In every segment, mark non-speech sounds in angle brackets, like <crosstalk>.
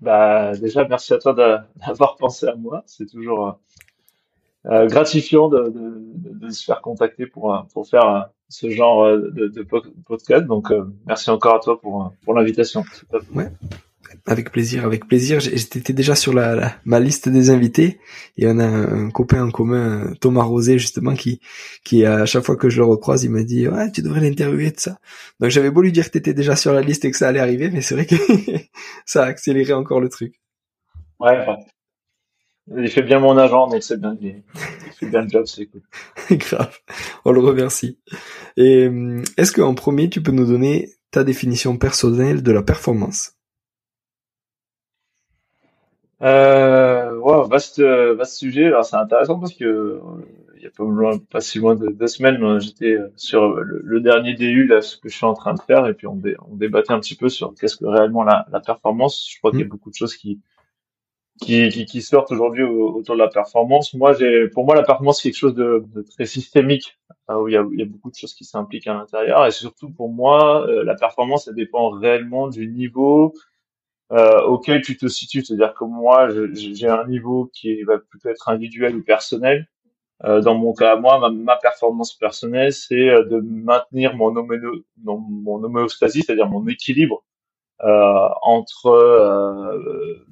Bah, déjà, merci à toi d'avoir <laughs> pensé à moi. C'est toujours euh, euh, gratifiant de, de, de, se faire contacter pour, euh, pour faire ce genre de, podcast. Donc, merci encore à toi pour, pour l'invitation. Avec plaisir, avec plaisir. J'étais déjà sur la, ma liste des invités et on a un copain en commun, Thomas Rosé justement, qui, qui à chaque fois que je le recroise, il m'a dit ouais tu devrais l'interviewer de ça. Donc j'avais beau lui dire que t'étais déjà sur la liste et que ça allait arriver, mais c'est vrai que <laughs> ça a accéléré encore le truc. Ouais, il fait bien mon agent, mais c'est bien, il fait bien le job, c'est cool. <laughs> Grave, on le remercie. Et est-ce qu'en premier tu peux nous donner ta définition personnelle de la performance? Euh, ouais, vaste, vaste sujet. Alors c'est intéressant parce que euh, il y a pas, pas si loin de deux semaines, euh, j'étais sur le, dernier DU là, ce que je suis en train de faire, et puis on, on débattait un petit peu sur qu'est-ce que réellement la, la performance. Je crois qu'il y a mmh. beaucoup de choses qui qui, qui, qui sortent aujourd'hui autour de la performance. Moi, j'ai, pour moi, la performance c'est quelque chose de, de très systémique, où il y, a, il y a beaucoup de choses qui s'impliquent à l'intérieur, et surtout pour moi, la performance, ça dépend réellement du niveau euh, auquel tu te situes. C'est-à-dire que moi, j'ai un niveau qui va plutôt être individuel ou personnel. Euh, dans mon cas, moi, ma, performance personnelle, c'est euh, de maintenir mon, mon homéostasie, c'est-à-dire mon équilibre euh, entre euh,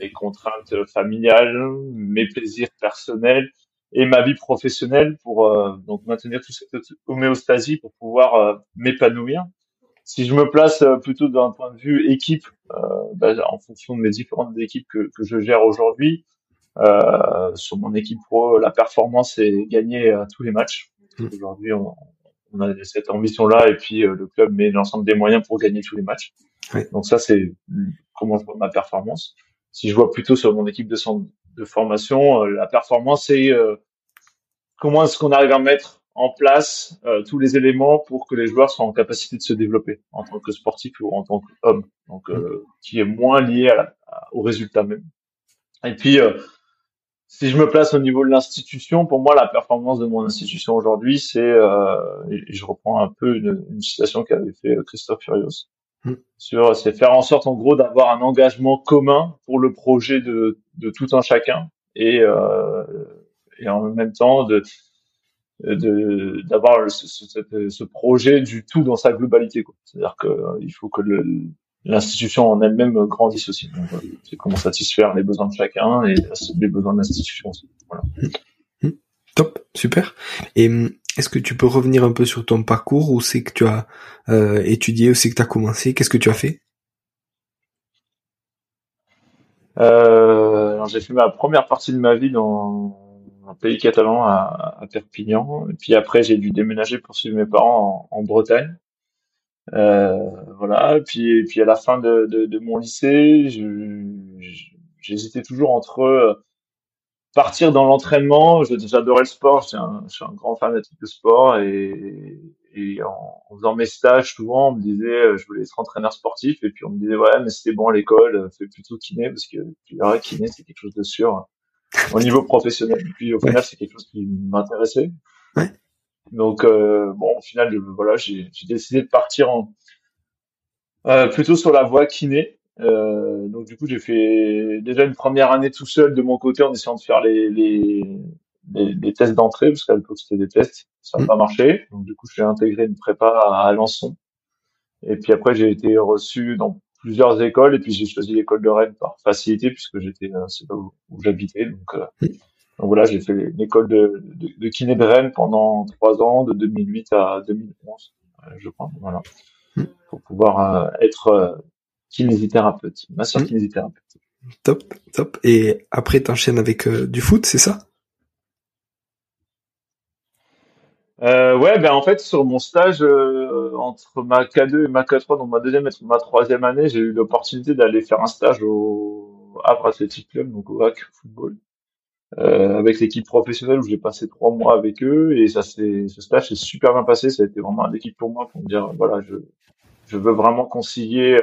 mes contraintes familiales, mes plaisirs personnels et ma vie professionnelle pour donc maintenir toute cette homéostasie pour pouvoir m'épanouir si je me place euh, plutôt d'un point de vue équipe, euh, bah, en fonction de mes différentes équipes que, que je gère aujourd'hui, euh, sur mon équipe pro, la performance est gagnée à tous les matchs. Mmh. Aujourd'hui, on, on, a cette ambition-là et puis euh, le club met l'ensemble des moyens pour gagner tous les matchs. Donc ça, c'est comment je vois ma performance. Si je vois plutôt sur mon équipe de, de formation, la performance, c'est comment est-ce qu'on arrive à mettre en place euh, tous les éléments pour que les joueurs soient en capacité de se développer en tant que sportif ou en tant qu'homme, donc euh, qui est moins lié à au résultat même. Et puis, euh, si je me place au niveau de l'institution, pour moi, la performance de mon institution aujourd'hui, c'est, et je reprends un peu une, une citation qu'avait fait Christophe Furios, mm. sur, c'est faire en sorte, en gros, d'avoir un engagement commun pour le projet de, de tout un chacun et, et en même temps de d'avoir ce, ce, ce, projet du tout dans sa globalité. C'est-à-dire que euh, il faut que l'institution en elle-même grandisse aussi. Euh, c'est comment satisfaire les besoins de chacun et les besoins de l'institution aussi. Voilà. Mmh. Top, super. Et mmh, est-ce que tu peux revenir un peu sur ton parcours Où c'est que tu as euh, étudié Où c'est que tu as commencé? Qu'est-ce que tu as fait? Euh, J'ai fait ma première partie de ma vie dans un pays catalan à, à, Perpignan. Et puis après, j'ai dû déménager pour suivre mes parents en, en Bretagne. Euh, voilà. Et puis, et puis à la fin de, de, de mon lycée, j'hésitais toujours entre euh, partir dans l'entraînement. J'adorais le sport. Je suis, un, je suis un grand fanatique de sport et, et en, faisant mes stages, souvent, on me disait, euh, je voulais être entraîneur sportif, et puis on me disait, ouais, mais c'était bon à l'école, fais plutôt kiné, parce que kiné, c'est quelque chose de sûr au niveau professionnel. Et puis au final, c'est quelque chose qui m'intéressait. Ouais. Donc, euh, bon, au final, voilà, j'ai décidé de partir en, euh, plutôt sur la voie kiné. Euh, donc du coup, j'ai fait déjà une première année tout seul de mon côté en essayant de faire les, les, les, tests d'entrée, parce qu'à l'époque c'était des tests, ça n'a mm. pas marché. Donc du coup, j'ai intégré une prépa à Alençon. Et puis après, j'ai été reçu dans plusieurs écoles, et puis j'ai choisi l'école de Rennes par facilité, puisque j'étais euh, c'est là où, j'habitais. Donc, euh, mm. donc, voilà, j'ai fait l'école de, de, de, kiné de Rennes pendant trois ans, de 2008 à 2011, euh, je crois. Voilà, mm. pour pouvoir être kinésithérapeute, masseur kinésithérapeute. Top, top. Et après, t'enchaînes avec du foot, c'est ça? Euh, ouais, ben en fait sur mon stage euh, entre ma K2 et ma K3, donc ma deuxième et ma troisième année, j'ai eu l'opportunité d'aller faire un stage au Havre Athletic Club, donc au HAC Football, euh, avec l'équipe professionnelle où j'ai passé trois mois avec eux et ça c'est ce stage s'est super bien passé. Ça a été vraiment un équipe pour moi pour me dire voilà je je veux vraiment concilier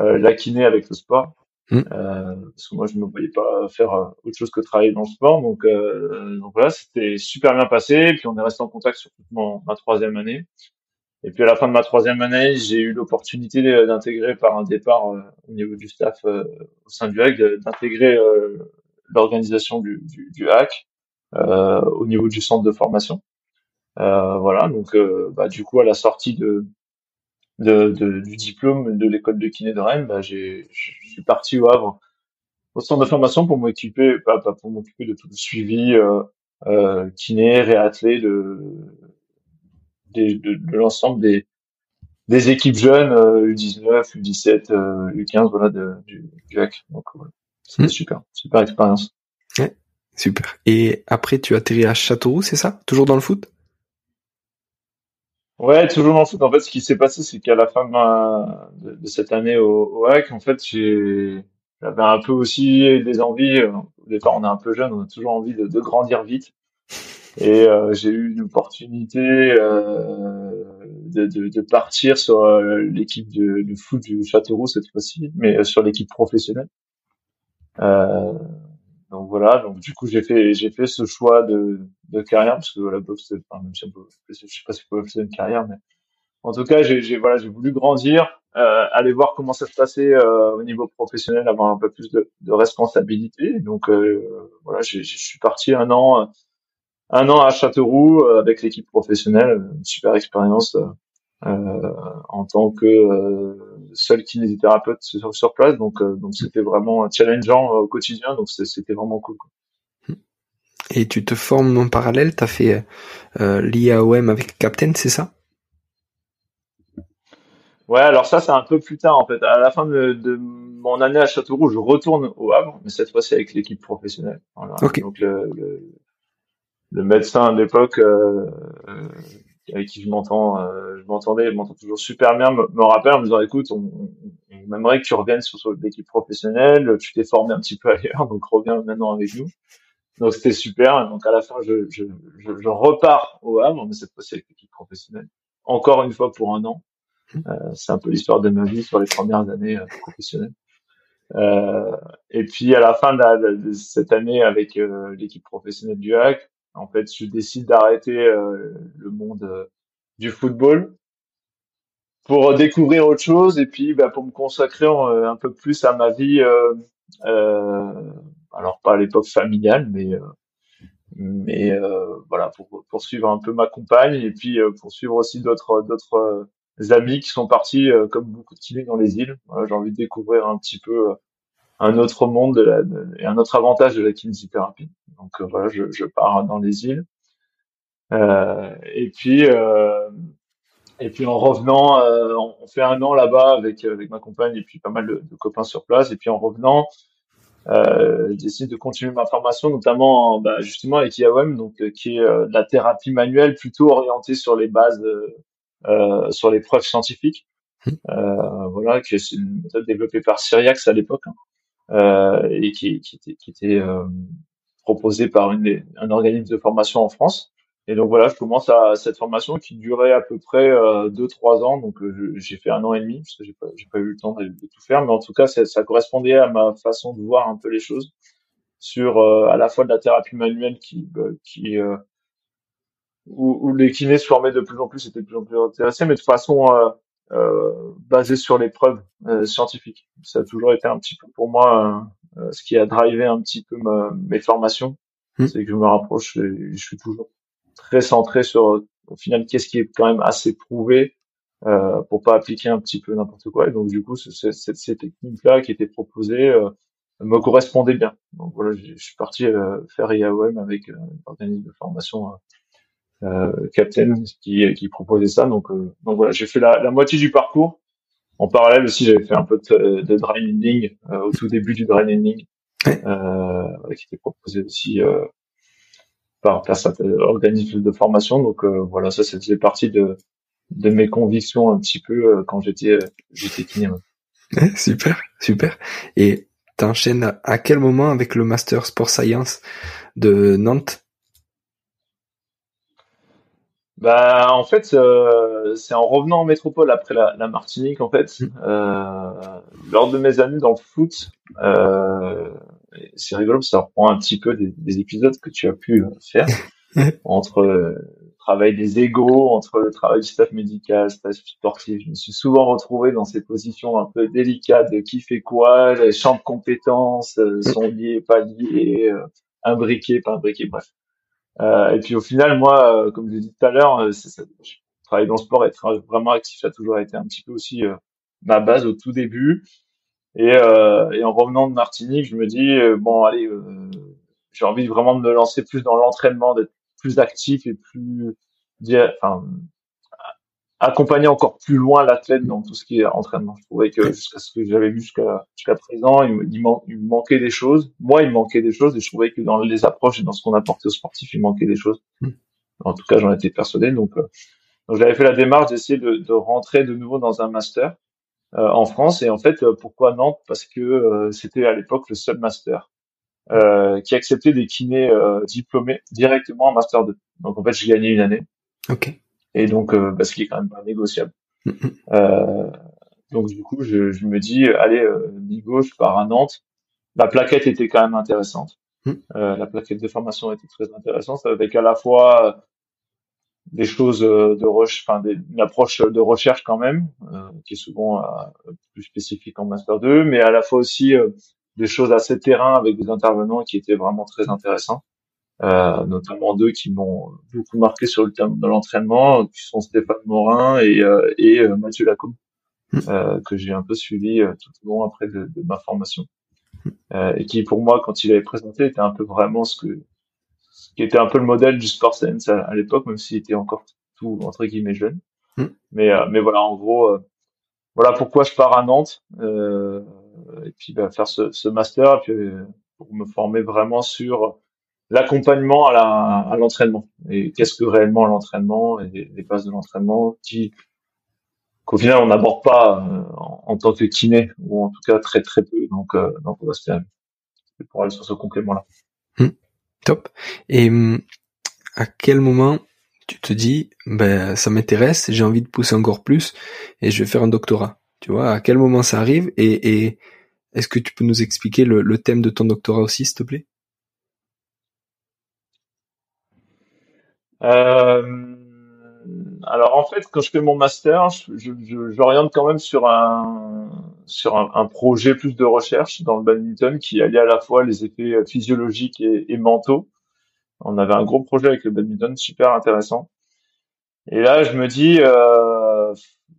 euh, la kiné avec le sport. Mm. Euh, parce que moi je ne me voyais pas faire autre chose que travailler dans le sport donc, euh, donc voilà c'était super bien passé puis on est resté en contact sur toute mon, ma troisième année et puis à la fin de ma troisième année j'ai eu l'opportunité d'intégrer par un départ au niveau du staff au sein du HAC d'intégrer l'organisation du, du, du HAC au niveau du centre de formation. Voilà donc bah, du coup à la sortie de de, du diplôme de l'école de kiné de Rennes, bah, je suis parti au Havre au centre de formation pour m'occuper, pas, pas pour m'occuper de tout le suivi euh, euh, kiné, réathlé de, de, de, l'ensemble des, des équipes jeunes U19, U17, U15, voilà, de, du, du Donc voilà, c'était hmm. super, super expérience. Ouais, super. Et après, tu as atterri à Châteauroux, c'est ça? Toujours dans le foot? Ouais, toujours dans le foot. En fait, ce qui s'est passé, c'est qu'à la fin de, de, cette année au, au HAC, en fait, j'ai, j'avais un peu aussi des envies. Au départ, on est un peu jeune, on a toujours envie de, de grandir vite. Et euh, j'ai eu une opportunité euh, de, de, de, partir sur euh, l'équipe de, de, foot du Châteauroux cette fois-ci, mais sur l'équipe professionnelle. Euh, donc voilà, donc du coup j'ai fait j'ai fait ce choix de, de carrière parce que la boxe, enfin, même si on peut, je sais pas si on peut faire une carrière, mais en tout cas j'ai voilà j'ai voulu grandir, euh, aller voir comment ça se passait euh, au niveau professionnel, avoir un peu plus de, de responsabilité. Donc euh, voilà, je suis parti un an un an à Châteauroux euh, avec l'équipe professionnelle, une super expérience euh, en tant que euh, seul kinésithérapeute sur, sur place. Donc, euh, donc c'était vraiment challengeant au quotidien. Donc c'était vraiment cool. Et tu te formes en parallèle, tu as fait euh, l'IAOM avec Captain, c'est ça? Ouais, alors ça c'est un peu plus tard en fait. À la fin de, de mon année à Châteauroux, je retourne au Havre, mais cette fois-ci avec l'équipe professionnelle. Voilà. Donc le, le, le, médecin à l'époque euh, avec qui je m'entends, euh, je m'entendais, je m'entends toujours super bien, me, me rappelle en me disant écoute, on, on, aimerait que tu reviennes sur, sur l'équipe professionnelle, tu t'es formé un petit peu ailleurs, donc reviens maintenant avec nous. Donc c'était super. Donc à la fin, je, je, je, repars au Havre, mais cette fois-ci avec l'équipe professionnelle. Encore une fois pour un an. Euh, c'est un peu l'histoire de ma vie sur les premières années euh, professionnelles. Euh, et puis à la fin de, de cette année avec euh, l'équipe professionnelle du HAC, en fait, je décide d'arrêter euh, le monde euh, du football pour découvrir autre chose et puis bah, pour me consacrer euh, un peu plus à ma vie. alors pas à l'époque familiale, mais mais voilà pour poursuivre un peu ma compagne et puis poursuivre aussi d'autres d'autres amis qui sont partis comme beaucoup de dans les îles. j'ai envie de découvrir un petit peu un autre monde de la, et un autre avantage de la kinésithérapie. Donc euh, voilà, je, je, pars dans les îles. Euh, et puis euh, et puis en revenant, euh, on fait un an là-bas avec avec ma compagne et puis pas mal de, de copains sur place. Et puis en revenant, euh, j'ai décidé de continuer ma formation, notamment bah, justement avec IAOM, donc qui est de la thérapie manuelle plutôt orientée sur les bases, euh, sur les preuves scientifiques. Mmh. Euh, voilà, qui est une méthode développée par Syriax à l'époque. Hein et qui, était, qui euh, proposé par un organisme de formation en France. Et donc voilà, je commence à cette formation qui durait à peu près euh, deux trois ans. Donc euh, j'ai fait un an et demi parce que j'ai pas pas eu le temps de, tout faire, mais en tout cas ça, correspondait à ma façon de voir un peu les choses sur euh, à la fois de la thérapie manuelle qui qui où, les kinés se formaient de plus en plus, c'était de plus en plus intéressé, mais de façon basée sur les preuves scientifiques. Ça a toujours été un petit peu pour moi ce qui a drivé un petit peu mes formations, mmh. c'est que je me rapproche, je suis toujours très centré sur au final qu'est-ce qui est quand même assez prouvé euh, pour pas appliquer un petit peu n'importe quoi. Et donc du coup, ces, ces techniques-là qui étaient proposées euh, me correspondaient bien. Donc voilà, je suis parti euh, faire IAOM avec euh, un organisme de formation euh, Captain qui, qui proposait ça. Donc, donc voilà, j'ai fait la, la, moitié du parcours. En parallèle aussi, j'avais fait un peu de, de dry ending au tout début du dry ending, qui était proposé aussi par, certains organismes de formation. Donc euh, voilà, ça, ça faisait partie de, de mes convictions un petit peu euh, quand j'étais euh, j'étais kiné. super, super. Et t'enchaînes à quel moment avec le master sport science de Nantes? Bah en fait euh, c'est en revenant en métropole après la, la Martinique en fait. Mmh. euh, lors de mes années dans le foot euh, c'est rigolo ça reprend un petit peu des, des, épisodes que tu as pu faire. <laughs> Entre le travail des égaux entre le travail du staff médical staff sportif. Je me suis souvent retrouvé dans ces positions un peu délicates de qui fait quoi les champs de compétences euh, sont liés pas liés euh, imbriqués pas imbriqués bref. euh, et puis au final, moi, euh, comme je l'ai dit tout à l'heure, euh, travailler dans le sport, être vraiment actif, ça a toujours été un petit peu aussi ma base au tout début. Et, et, en revenant de Martinique, je me dis bon, allez, j'ai envie vraiment de me lancer plus dans l'entraînement, d'être plus actif et plus, enfin, accompagner encore plus loin l'athlète dans tout ce qui est entraînement. Je trouvais que jusqu'à ce que j'avais vu jusqu'à jusqu'à présent, il, il, il, manquait des choses. Moi, il me manquait des choses et je trouvais que dans les approches et dans ce qu'on apportait aux sportifs, il manquait des choses. Hmm. En tout cas, j'en étais persuadé. Donc, euh, donc j'avais fait la démarche d'essayer de, de, rentrer de nouveau dans un master euh, en France. Et en fait, euh, pourquoi Nantes? Parce que euh, c'était à l'époque le seul master qui acceptait des kinés diplômés directement en master 2. Donc en fait, j'ai gagné une année. Ok et donc euh, bah, ce qui est quand même pas négociable. Mm-hmm. euh, donc du coup, je, je me dis, allez, euh, Nigo, je pars à Nantes. La plaquette était quand même intéressante. Mm. Euh, la plaquette de formation était très intéressante, avec à la fois euh, des choses euh, de enfin une approche de recherche quand même, qui est souvent plus spécifique en master 2, mais à la fois aussi des choses assez terrain avec des intervenants qui étaient vraiment très intéressants euh, notamment deux qui m'ont beaucoup marqué sur le terme de l'entraînement, qui sont Stéphane Morin et, euh, et euh, Mathieu Lacombe, hmm. euh, que j'ai un peu suivi tout au long après de, de ma formation, et qui pour moi, quand il avait présenté, était un peu vraiment ce que ce qui était un peu le modèle du sport science à, l'époque, même s'il était encore tout entre guillemets jeune. Hmm. Mais mais voilà, en gros, voilà pourquoi je pars à Nantes, et puis bah, faire ce, ce master, et puis pour me former vraiment sur l'accompagnement à l'entraînement. Et qu'est-ce que réellement l'entraînement et les, bases de l'entraînement qui qu'au final on n'aborde pas euh, en, tant que kiné ou en tout cas très très peu. Donc euh, donc c'est pour aller sur ce complément là hmm. top. Et hum, à quel moment tu te dis ben ça m'intéresse j'ai envie de pousser encore plus et je vais faire un doctorat? Tu vois à quel moment ça arrive? Et, et est-ce que tu peux nous expliquer le, le thème de ton doctorat aussi s'il te plaît? Euh, alors en fait, quand je fais mon master, j'oriente quand même sur un sur un, projet plus de recherche dans le badminton qui allie à la fois les effets physiologiques et, mentaux. On avait un gros projet avec le badminton, super intéressant. Et là, je me dis, euh,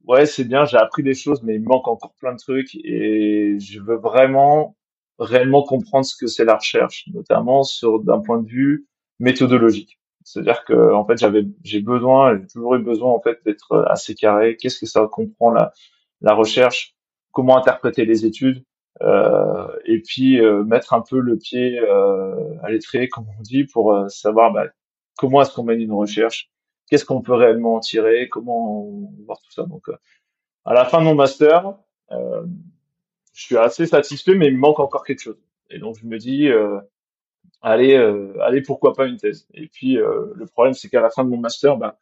ouais, c'est bien, j'ai appris des choses, mais il manque encore plein de trucs et je veux vraiment réellement comprendre ce que c'est la recherche, notamment sur d'un point de vue méthodologique. C'est-à-dire que en fait j'avais j'ai besoin, j'ai toujours eu besoin en fait d'être assez carré. Qu'est-ce que ça comprend la la recherche? Comment interpréter les études? Euh, Et puis euh, mettre un peu le pied euh, à l'étrier, comme on dit, pour euh, savoir bah, comment est-ce qu'on mène une recherche? Qu'est-ce qu'on peut réellement en tirer? Comment voir tout ça? Donc à la fin de mon master, je suis assez satisfait, mais il me manque encore quelque chose. Et donc je me dis allez, allez, pourquoi pas une thèse. Et puis le problème, c'est qu'à la fin de mon master, bah,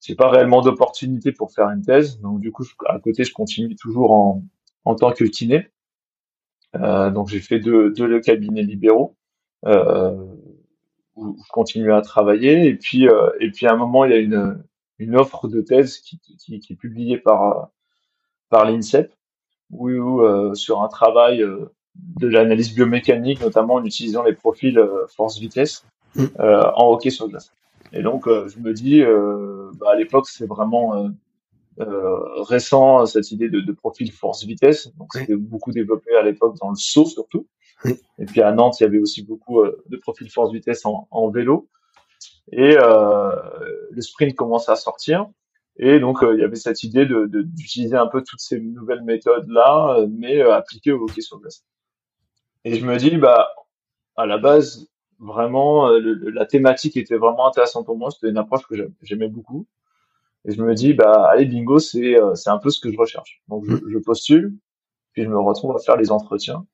j'ai pas réellement d'opportunité pour faire une thèse. Donc du coup, à côté, je continue toujours en, en tant que kiné. Euh, donc j'ai fait deux, deux cabinets libéraux euh, où je continue à travailler. Et puis, euh, et puis à un moment, il y a une, une offre de thèse qui, qui, qui est publiée par, par l'INSEP, où, où sur un travail de l'analyse biomécanique, notamment en utilisant les profils force-vitesse mmh. en hockey sur glace. Et donc, je me dis, bah, à l'époque, c'est vraiment euh, récent cette idée de, de profil force-vitesse. Donc c'était beaucoup développé à l'époque dans le saut surtout. Et puis à Nantes, il y avait aussi beaucoup euh, de profils force-vitesse en, en, vélo. Et euh, le sprint commence à sortir. Et donc il y avait cette idée d'utiliser de, un peu toutes ces nouvelles méthodes là, mais appliquées au hockey sur glace. Et je me dis bah à la base vraiment la thématique était vraiment intéressante pour moi. C'était une approche que j'aimais beaucoup. Et je me dis, bah, allez, bingo, c'est, euh, c'est un peu ce que je recherche. Donc, je, je, postule, puis je me retrouve à faire les entretiens.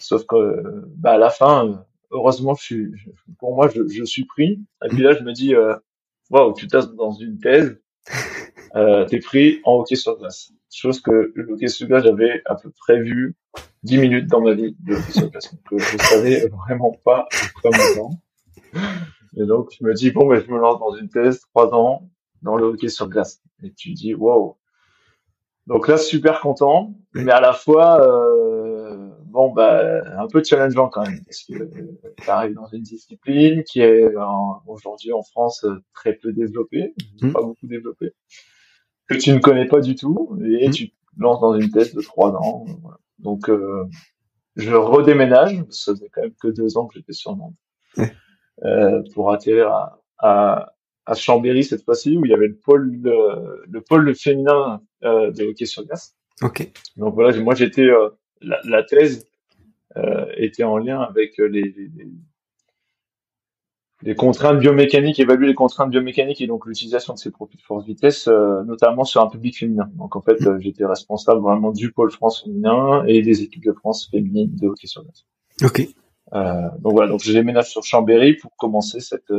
Sauf que, bah, à la fin, heureusement, je suis, pour moi, je, je suis pris. Et puis là, je me dis, euh, waouh, tu tasses dans une thèse, euh, t'es pris en hockey sur glace. Chose que le hockey sur glace, j'avais à peu près vu 10 minutes dans ma vie de hockey sur glace. Donc, euh, je savais vraiment pas comment Et donc, je me dis, bon, ben, je me lance dans une thèse, trois ans, dans le hockey sur glace. Et tu dis, wow. Donc là, super content, mais à la fois, euh, bon, bah, un peu challengeant quand même, parce que tu arrives dans une discipline qui est aujourd'hui en France très peu développée, mmh. pas beaucoup développée, que tu ne connais pas du tout, et mmh. tu te lances dans une thèse de trois ans. Voilà. Donc, euh, je redéménage, ça faisait quand même que deux ans que j'étais sur Nantes, euh, pour atterrir à, à, à Chambéry cette fois-ci où il y avait le pôle le pôle féminin euh, de hockey sur glace. Ok. Donc voilà, moi j'étais euh, la, la, thèse euh, était en lien avec les, les, les, contraintes biomécaniques, évaluer les contraintes biomécaniques et donc l'utilisation de ces profils de force vitesse, euh, notamment sur un public féminin. Donc en fait, mm. j'étais responsable vraiment du pôle France féminin et des équipes de France féminines de hockey sur glace. Ok. donc voilà, donc je déménage sur Chambéry pour commencer cette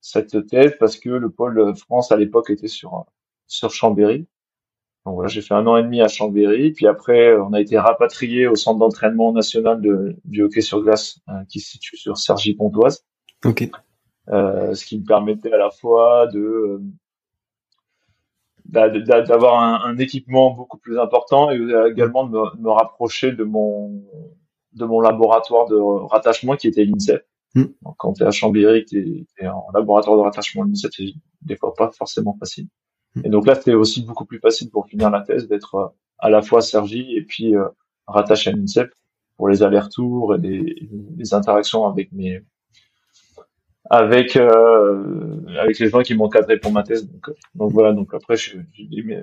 cette thèse parce que le pôle France à l'époque était sur sur Chambéry. Donc voilà, j'ai fait un an et demi à Chambéry, puis après on a été rapatrié au centre d'entraînement national de, du hockey sur glace euh, qui se situe sur Sergi Pontoise. Ok. Euh, ce qui me permettait à la fois de d'avoir un, un, équipement beaucoup plus important et également de me, me rapprocher de mon de mon laboratoire de rattachement qui était l'INSEP. Hmm. Donc, quand tu es à Chambéry, tu es, en laboratoire de rattachement à c'est des fois pas forcément facile. Hmm. Et donc là, c'était aussi beaucoup plus facile pour finir la thèse d'être euh, à la fois Sergi et puis euh, rattaché à l'INSEP pour les allers-retours et les, interactions avec mes avec euh, avec les gens qui cadré pour ma thèse. Donc, donc voilà. Donc après, je, je, je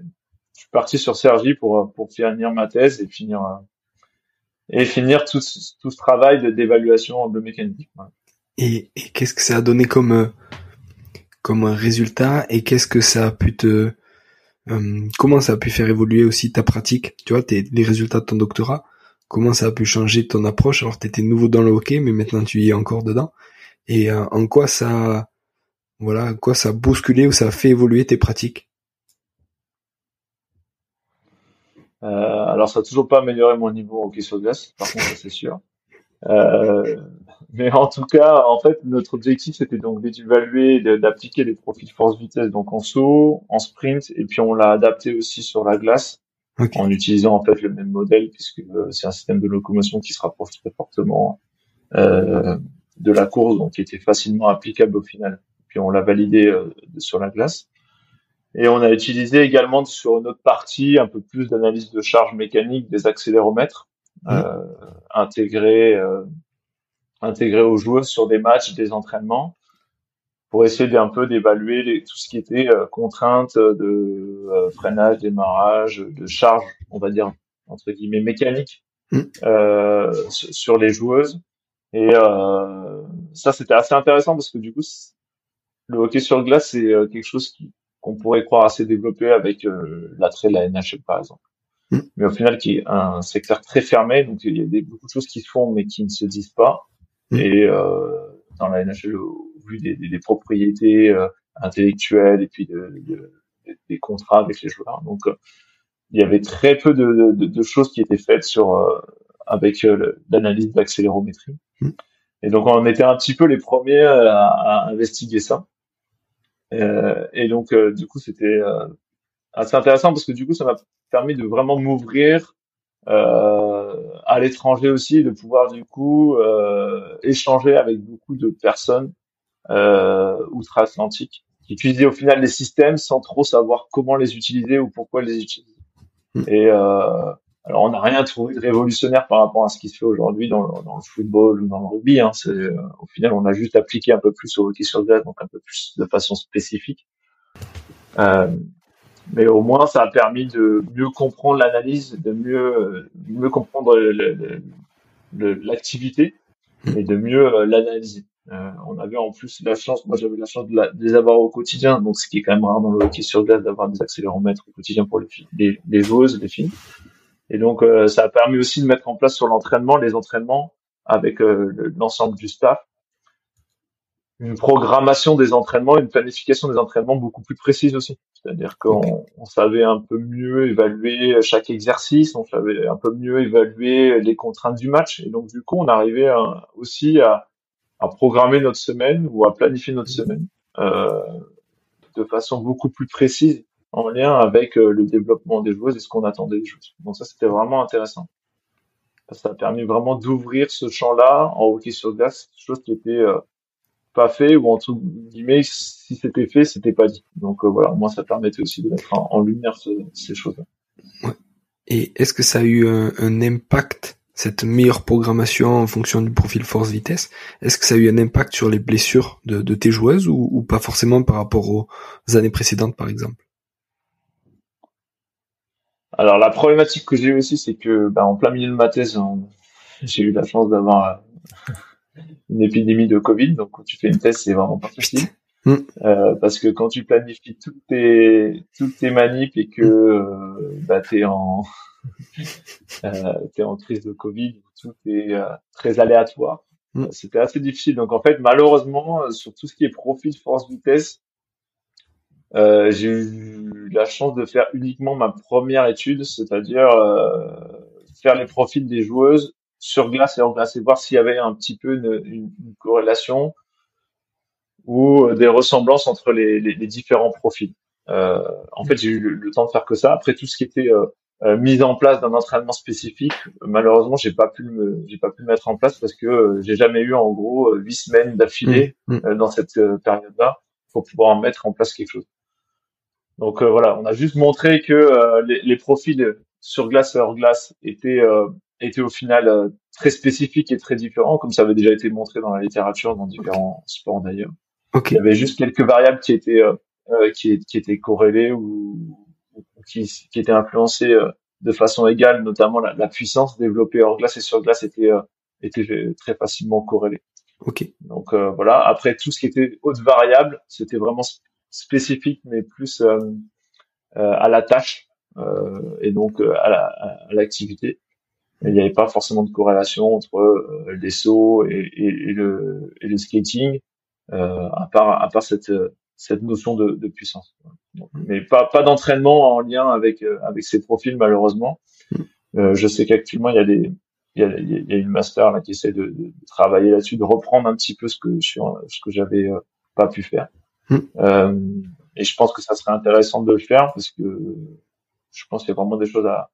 suis parti sur Sergi pour pour finir ma thèse et finir et finir tout, tout ce travail d'évaluation de mécanique. Et, et qu'est-ce que ça a donné comme euh, comme résultat et qu'est-ce que ça a pu te euh, comment ça a pu faire évoluer aussi ta pratique? Tu vois, tes, les résultats de ton doctorat, comment ça a pu changer ton approche? Alors, tu étais nouveau dans le hockey, mais maintenant tu y es encore dedans. Et euh, en quoi ça, voilà, quoi ça a bousculé ou ça a fait évoluer tes pratiques? Euh, alors, ça n'a toujours pas amélioré mon niveau au hockey sur glace, par contre, c'est sûr. Euh, mais en tout cas, en fait, notre objectif, c'était donc d'évaluer, d'appliquer les profils force-vitesse, donc en saut, en sprint, et puis on l'a adapté aussi sur la glace, en utilisant en fait le même modèle, puisque euh, c'est un système de locomotion qui se rapproche très fortement euh, de la course, donc qui était facilement applicable au final. Puis on l'a validé euh, sur la glace. Et on a utilisé également sur notre partie un peu plus d'analyse de charge mécanique des accéléromètres mmh. euh, intégrés, euh, intégrés aux joueurs sur des matchs, des entraînements, pour essayer d'un peu d'évaluer tout ce qui était euh, contraintes de euh, freinage, démarrage, de charge, on va dire entre guillemets mécanique mmh. euh, sur les joueuses. Et euh, ça, c'était assez intéressant parce que du coup, le hockey sur glace, c'est quelque chose qu'on pourrait croire assez développé avec euh, l'attrait de la NHL par exemple. Mm. Mais au final, qui est un secteur très fermé, donc il y a des, beaucoup de choses qui se font mais qui ne se disent pas. Mm. Et, euh, dans la NHL au vu des, des, propriétés intellectuelles et puis de, de, des contrats avec les joueurs. Donc il y avait très peu de, choses qui étaient faites sur avec l'analyse d'accélérométrie. Mm. Et donc on était un petit peu les premiers à, à investiguer ça. Euh, et donc du coup c'était assez intéressant parce que du coup ça m'a permis de vraiment m'ouvrir euh, à l'étranger aussi, de pouvoir du coup euh, échanger avec beaucoup de personnes euh, outre-Atlantique qui utilisaient au final les systèmes sans trop savoir comment les utiliser ou pourquoi les utiliser. Hmm. Et euh, alors on n'a rien trouvé de révolutionnaire par rapport à ce qui se fait aujourd'hui dans, le, football ou dans le rugby. Hein. Euh, au final, on a juste appliqué un peu plus au hockey sur glace, donc un peu plus de façon spécifique. Euh, mais au moins ça a permis de mieux comprendre l'analyse, de mieux comprendre l'activité et de mieux euh, l'analyser. On avait en plus la chance, moi j'avais la chance de, les avoir au quotidien, donc ce qui est quand même rare dans le hockey sur glace d'avoir des accéléromètres au quotidien pour les, les, les les filles. Et donc euh, ça a permis aussi de mettre en place sur l'entraînement, les entraînements avec l'ensemble du staff, une programmation des entraînements, une planification des entraînements beaucoup plus précise aussi. C'est-à-dire qu'on on savait un peu mieux évaluer chaque exercice, on savait un peu mieux évaluer les contraintes du match, et donc du coup on arrivait aussi à, à, programmer notre semaine ou à planifier notre semaine euh, de façon beaucoup plus précise en lien avec euh, le développement des joueuses et ce qu'on attendait des joueuses. Donc ça c'était vraiment intéressant. Ça a permis vraiment d'ouvrir ce champ-là en hockey sur glace, chose qui était euh, pas fait ou entre guillemets si c'était fait c'était pas dit donc euh, voilà moi ça permettait aussi de mettre en, lumière ces choses -là. et est-ce que ça a eu un, impact cette meilleure programmation en fonction du profil force vitesse? Est-ce que ça a eu un impact sur les blessures de, tes joueuses ou, pas forcément par rapport aux années précédentes par exemple? Alors la problématique que j'ai eu aussi c'est que bah, en plein milieu de ma thèse j'ai eu la chance d'avoir une épidémie de Covid, donc quand tu fais une thèse, c'est vraiment pas facile. Mm. Euh, parce que quand tu planifies toutes tes toutes tes manips et que euh, bah, t'es en <laughs> euh, t'es en crise de Covid, tout est euh, très aléatoire. Mm. C'était assez difficile. Donc en fait, malheureusement, sur tout ce qui est profil force vitesse, euh, j'ai eu la chance de faire uniquement ma première étude, c'est-à-dire faire les profils des joueuses sur glace et en glace et voir s'il y avait un petit peu une, une, corrélation ou euh, des ressemblances entre les, les, les différents profils. Euh, en fait, j'ai eu le, temps de faire que ça. Après tout ce qui était euh, euh mis en place d'un entraînement spécifique, malheureusement, j'ai pas pu me, j'ai pas pu le mettre en place parce que euh, j'ai jamais eu en gros huit semaines d'affilée mmh, mmh. dans cette période-là pour pouvoir mettre en place quelque chose. Donc voilà, on a juste montré que les, les, profils sur glace et hors glace étaient était au final euh, très spécifique et très différent, comme ça avait déjà été montré dans la littérature, dans différents sports d'ailleurs. Il y avait juste quelques variables qui étaient euh, euh qui, qui, étaient corrélées ou, qui, qui, étaient influencées euh, de façon égale, notamment la, la, puissance développée hors glace et sur glace était était très facilement corrélée. Ok. Donc voilà. Après tout ce qui était haute variable, c'était vraiment spécifique, mais plus à la tâche et donc à l'activité il n'y avait pas forcément de corrélation entre euh, les sauts et, et, le, et le skating, euh, à part à part cette cette notion de, de puissance. mais pas pas d'entraînement en lien avec euh, avec ces profils malheureusement. Euh, je sais qu'actuellement il y a des il y a, il y a une master là qui essaie de, de travailler là-dessus, de reprendre un petit peu ce que je ce que j'avais euh, pas pu faire. Euh, et je pense que ça serait intéressant de le faire parce que je pense qu'il y a vraiment des choses à,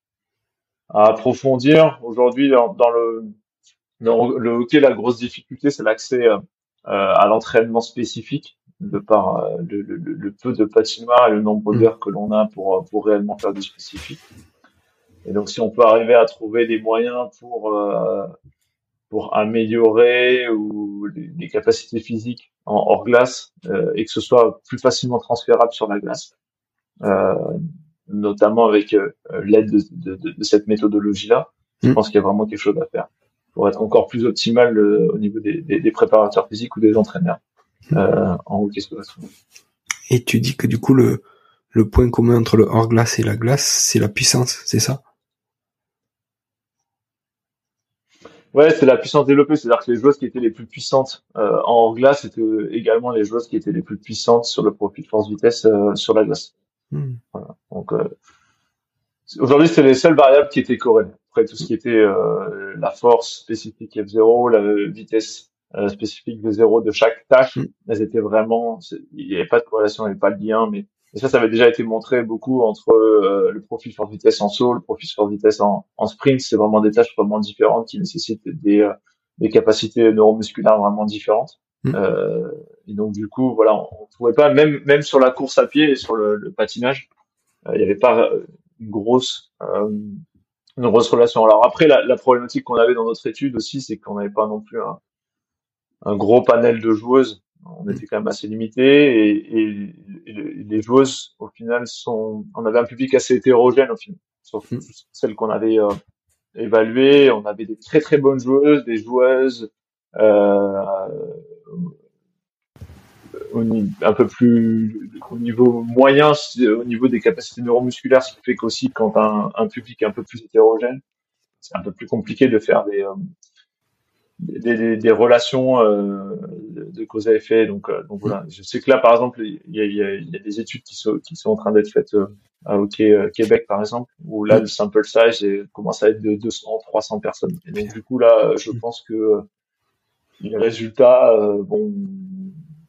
à approfondir. Aujourd'hui, dans, le, dans le hockey, la grosse difficulté, c'est l'accès euh, à l'entraînement spécifique de par euh, le, le, le, peu de patinoires et le nombre mm. d'heures que l'on a pour, pour réellement faire du spécifique. Et donc, si on peut arriver à trouver des moyens pour euh, pour améliorer ou les, capacités physiques en hors glace et que ce soit plus facilement transférable sur la glace, euh, notamment avec euh, l'aide de, de, de, cette méthodologie-là. Je mm. pense qu'il y a vraiment quelque chose à faire pour être encore plus optimal euh, au niveau des, des, des, préparateurs physiques ou des entraîneurs mm. euh, en hockey sur Et tu dis que du coup le le point commun entre le hors glace et la glace, c'est la puissance, c'est ça? Ouais, c'est la puissance développée, c'est-à-dire que les joueuses qui étaient les plus puissantes euh, en glace c'était également les joueuses qui étaient les plus puissantes sur le profil force-vitesse euh, sur la glace. Hmm. Voilà. Donc euh, aujourd'hui, c'était les seules variables qui étaient corrélées. Après tout ce qui était euh, la force spécifique F0, la vitesse spécifique de 0 de chaque tâche, hmm. elles étaient vraiment, il n'y avait pas de corrélation, il n'y avait pas de lien, mais et ça, ça avait déjà été montré beaucoup entre euh, le profil force vitesse en saut, le profil force vitesse en, en sprint. C'est vraiment des tâches vraiment différentes qui nécessitent des, euh, des capacités neuromusculaires vraiment différentes. Mm. Euh, et donc du coup, voilà, on, trouvait pas même même sur la course à pied et sur le, le patinage, euh, il n'y avait pas une grosse une grosse relation. Alors après, la, la problématique qu'on avait dans notre étude aussi, c'est qu'on n'avait pas non plus un, un gros panel de joueuses on était quand même assez limité et, et, les joueuses au final sont on avait un public assez hétérogène au final sauf mm. celles qu'on avait euh, évaluées on avait des très très bonnes joueuses des joueuses euh, un peu plus au niveau moyen au niveau des capacités neuromusculaires ce qui fait qu'aussi quand un, un public un peu plus hétérogène c'est un peu plus compliqué de faire des euh, des, des, relations euh, de cause à effet. Donc, euh, donc voilà. Je sais que là, par exemple, il y a, il y a, il y a des études qui sont, qui sont en train d'être faites euh, à Hockey Québec, par exemple, où là, le sample size commence à être de 200, 300 personnes. Et donc, du coup, là, je pense que les résultats vont,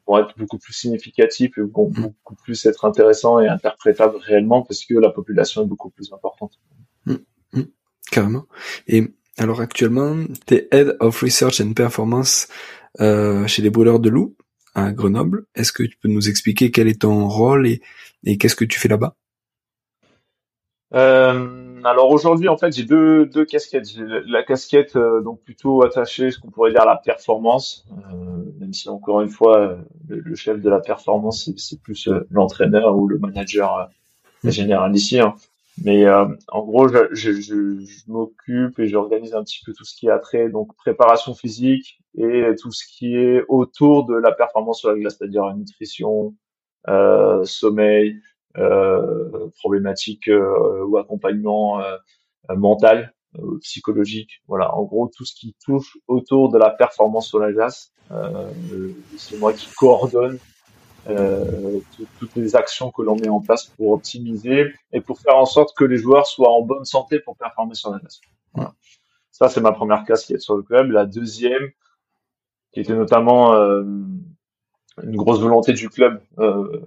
vont être beaucoup plus significatifs et vont beaucoup plus être intéressants et interprétables réellement parce que la population est beaucoup plus importante. Mmh. Mmh. Carrément. Et alors actuellement, tu es Head of Research and Performance euh, chez les brûleurs de loups à Grenoble. Est-ce que tu peux nous expliquer quel est ton rôle et, et qu'est-ce que tu fais là-bas? Euh, Alors aujourd'hui, en fait, j'ai deux, deux casquettes. J'ai la casquette euh, donc plutôt attachée, ce qu'on pourrait dire à la performance, euh, même si encore une fois, le, chef de la performance, c'est plus l'entraîneur ou le manager général ici. Hein. Mais euh, en gros, je, je, je, je m'occupe et j'organise un petit peu tout ce qui est trait, donc préparation physique et tout ce qui est autour de la performance sur la glace, c'est-à-dire nutrition, euh, sommeil, euh, problématiques euh, ou accompagnement euh, mental, psychologique. Voilà, en gros, tout ce qui touche autour de la performance sur la glace, c'est moi qui coordonne euh, toutes les actions que l'on met en place pour optimiser et pour faire en sorte que les joueurs soient en bonne santé pour performer sur la glace. Voilà. Ça, c'est ma première casquette sur le club. La deuxième, qui était notamment euh, une grosse volonté du club euh,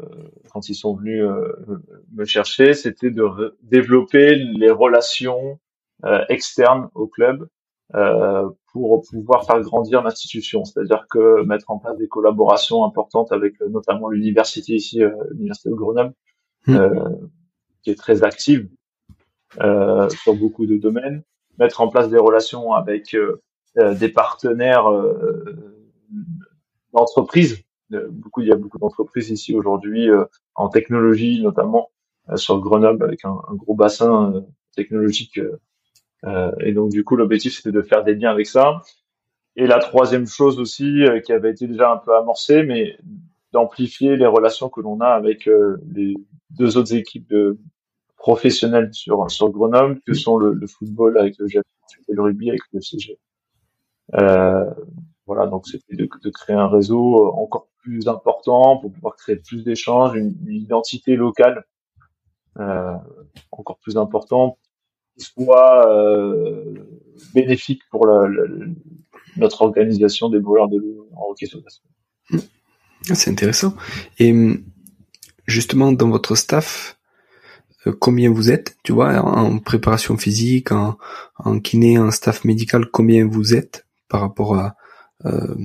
quand ils sont venus euh, me chercher, c'était de développer les relations euh, externes au club euh, pour pouvoir faire grandir l'institution. C'est-à-dire que mettre en place des collaborations importantes avec euh, notamment l'université ici, euh, l'université de Grenoble, euh, qui est très active euh, sur beaucoup de domaines, mettre en place des relations avec des partenaires d'entreprises. Beaucoup, il y a beaucoup d'entreprises ici aujourd'hui en technologie, notamment sur Grenoble, avec un, un gros bassin technologique euh, et donc du coup, l'objectif c'était de faire des liens avec ça. Et la troisième chose aussi, euh, qui avait été déjà un peu amorcée, mais d'amplifier les relations que l'on a avec euh, les deux autres équipes de professionnels sur sur Grenoble, que sont le, le football avec le GF et le rugby avec le CG. Euh, voilà, donc c'était de, de, créer un réseau encore plus important pour pouvoir créer plus d'échanges, une, une, identité locale euh, encore plus importante soit euh, bénéfique pour la, notre organisation des brûleurs de l'eau en hockey sur ah, C'est intéressant. Et hum, justement, dans votre staff, euh, combien vous êtes, tu vois, en préparation physique, en, kiné, en staff médical, combien vous êtes par rapport à, euh,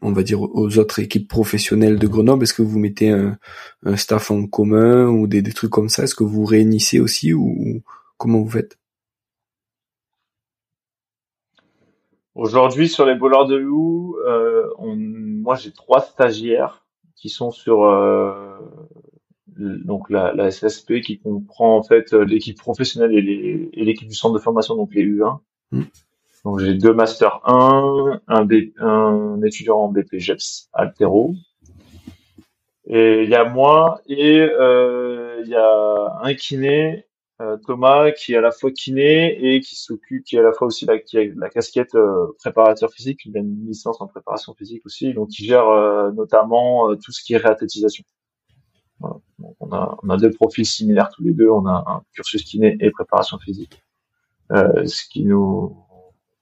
on va dire, aux autres équipes professionnelles de Grenoble? Est-ce que vous mettez un, un staff en commun ou des, des trucs comme ça? Est-ce que vous réunissez aussi ou, Comment vous faites? Aujourd'hui, sur les bowlers de loup, euh, moi j'ai trois stagiaires qui sont sur euh, donc la, SSP qui comprend en fait l'équipe professionnelle et l'équipe du centre de formation, donc les U1. Hmm. Donc j'ai deux masters 1, un, un étudiant en BPGEPS Altero. Et il y a moi et euh, il y a un kiné Thomas qui est à la fois kiné et qui s'occupe, qui est à la fois aussi la, qui la casquette préparateur physique, il a une licence en préparation physique aussi, donc il gère notamment tout ce qui est réathlétisation. Voilà. on, a, on a deux profils similaires tous les deux, on a un cursus kiné et préparation physique, ce qui nous